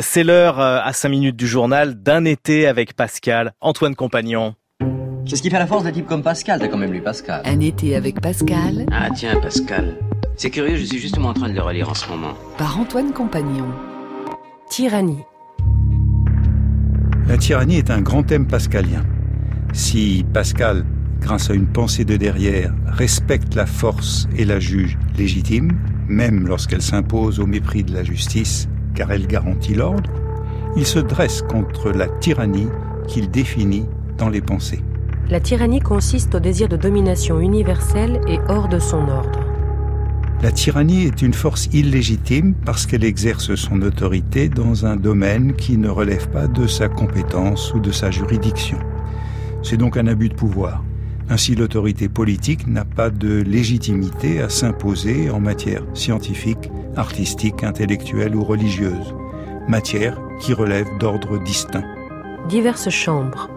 C'est l'heure euh, à 5 minutes du journal d'un été avec Pascal, Antoine Compagnon. C'est ce qui fait la force d'un type comme Pascal, t'as quand même lu Pascal. Un été avec Pascal. Ah tiens, Pascal. C'est curieux, je suis justement en train de le relire en ce moment. Par Antoine Compagnon. Tyrannie. La tyrannie est un grand thème pascalien. Si Pascal, grâce à une pensée de derrière, respecte la force et la juge légitime, même lorsqu'elle s'impose au mépris de la justice, car elle garantit l'ordre, il se dresse contre la tyrannie qu'il définit dans les pensées. La tyrannie consiste au désir de domination universelle et hors de son ordre. La tyrannie est une force illégitime parce qu'elle exerce son autorité dans un domaine qui ne relève pas de sa compétence ou de sa juridiction. C'est donc un abus de pouvoir. Ainsi, l'autorité politique n'a pas de légitimité à s'imposer en matière scientifique, artistique, intellectuelle ou religieuse, matière qui relève d'ordres distincts. Diverses chambres,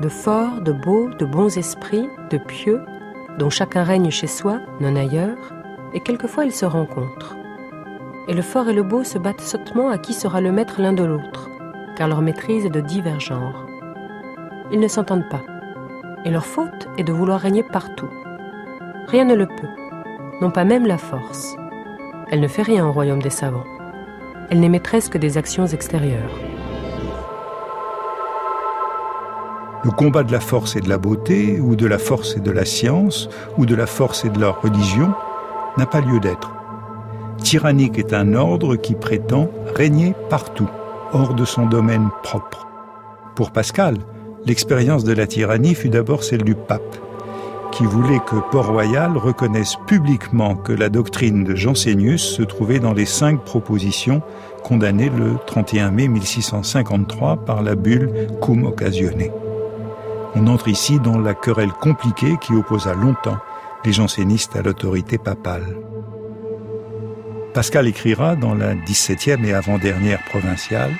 de forts, de beaux, de bons esprits, de pieux, dont chacun règne chez soi, non ailleurs, et quelquefois ils se rencontrent. Et le fort et le beau se battent sottement à qui sera le maître l'un de l'autre, car leur maîtrise est de divers genres. Ils ne s'entendent pas et leur faute est de vouloir régner partout. Rien ne le peut, non pas même la force. Elle ne fait rien au royaume des savants. Elle n'est maîtresse que des actions extérieures. Le combat de la force et de la beauté, ou de la force et de la science, ou de la force et de la religion, n'a pas lieu d'être. Tyrannique est un ordre qui prétend régner partout, hors de son domaine propre. Pour Pascal, L'expérience de la tyrannie fut d'abord celle du pape, qui voulait que Port-Royal reconnaisse publiquement que la doctrine de Jansénius se trouvait dans les cinq propositions condamnées le 31 mai 1653 par la bulle Cum Occasione. On entre ici dans la querelle compliquée qui opposa longtemps les jansénistes à l'autorité papale. Pascal écrira dans la 17e et avant-dernière provinciale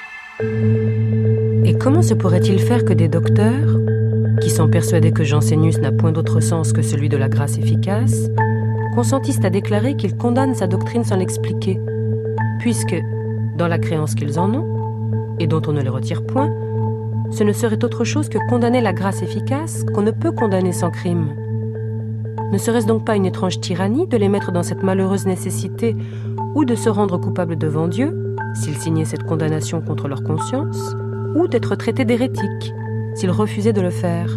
et comment se pourrait-il faire que des docteurs, qui sont persuadés que Jansénius n'a point d'autre sens que celui de la grâce efficace, consentissent à déclarer qu'ils condamnent sa doctrine sans l'expliquer, puisque, dans la créance qu'ils en ont, et dont on ne les retire point, ce ne serait autre chose que condamner la grâce efficace qu'on ne peut condamner sans crime. Ne serait-ce donc pas une étrange tyrannie de les mettre dans cette malheureuse nécessité ou de se rendre coupables devant Dieu, s'ils signaient cette condamnation contre leur conscience, ou d'être traités d'hérétiques? S'ils refusaient de le faire.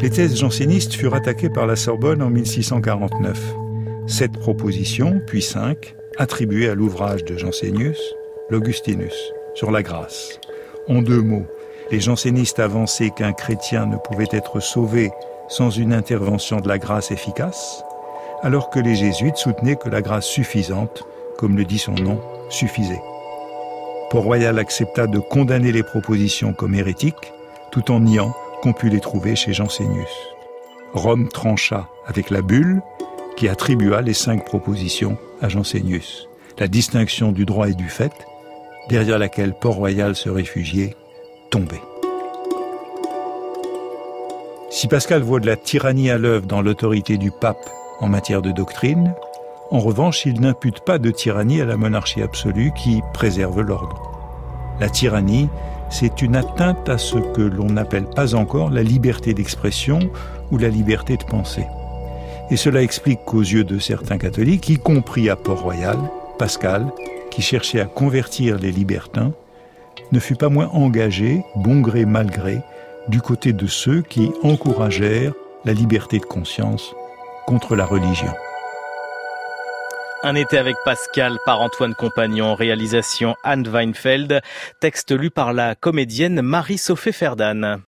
Les thèses jansénistes furent attaquées par la Sorbonne en 1649. Sept propositions, puis cinq, attribuées à l'ouvrage de Jansénius, l'Augustinus, sur la grâce. En deux mots, les jansénistes avançaient qu'un chrétien ne pouvait être sauvé sans une intervention de la grâce efficace, alors que les jésuites soutenaient que la grâce suffisante, comme le dit son nom, suffisait. Port-Royal accepta de condamner les propositions comme hérétiques, tout en niant qu'on pût les trouver chez Jansénius. Rome trancha avec la bulle qui attribua les cinq propositions à Jansénius. La distinction du droit et du fait, derrière laquelle Port-Royal se réfugiait, tombait. Si Pascal voit de la tyrannie à l'œuvre dans l'autorité du pape en matière de doctrine, en revanche, il n'impute pas de tyrannie à la monarchie absolue qui préserve l'ordre. La tyrannie, c'est une atteinte à ce que l'on n'appelle pas encore la liberté d'expression ou la liberté de penser. Et cela explique qu'aux yeux de certains catholiques, y compris à Port-Royal, Pascal, qui cherchait à convertir les libertins, ne fut pas moins engagé, bon gré mal gré, du côté de ceux qui encouragèrent la liberté de conscience contre la religion. Un été avec Pascal par Antoine Compagnon, réalisation Anne Weinfeld, texte lu par la comédienne Marie-Sophie Ferdan.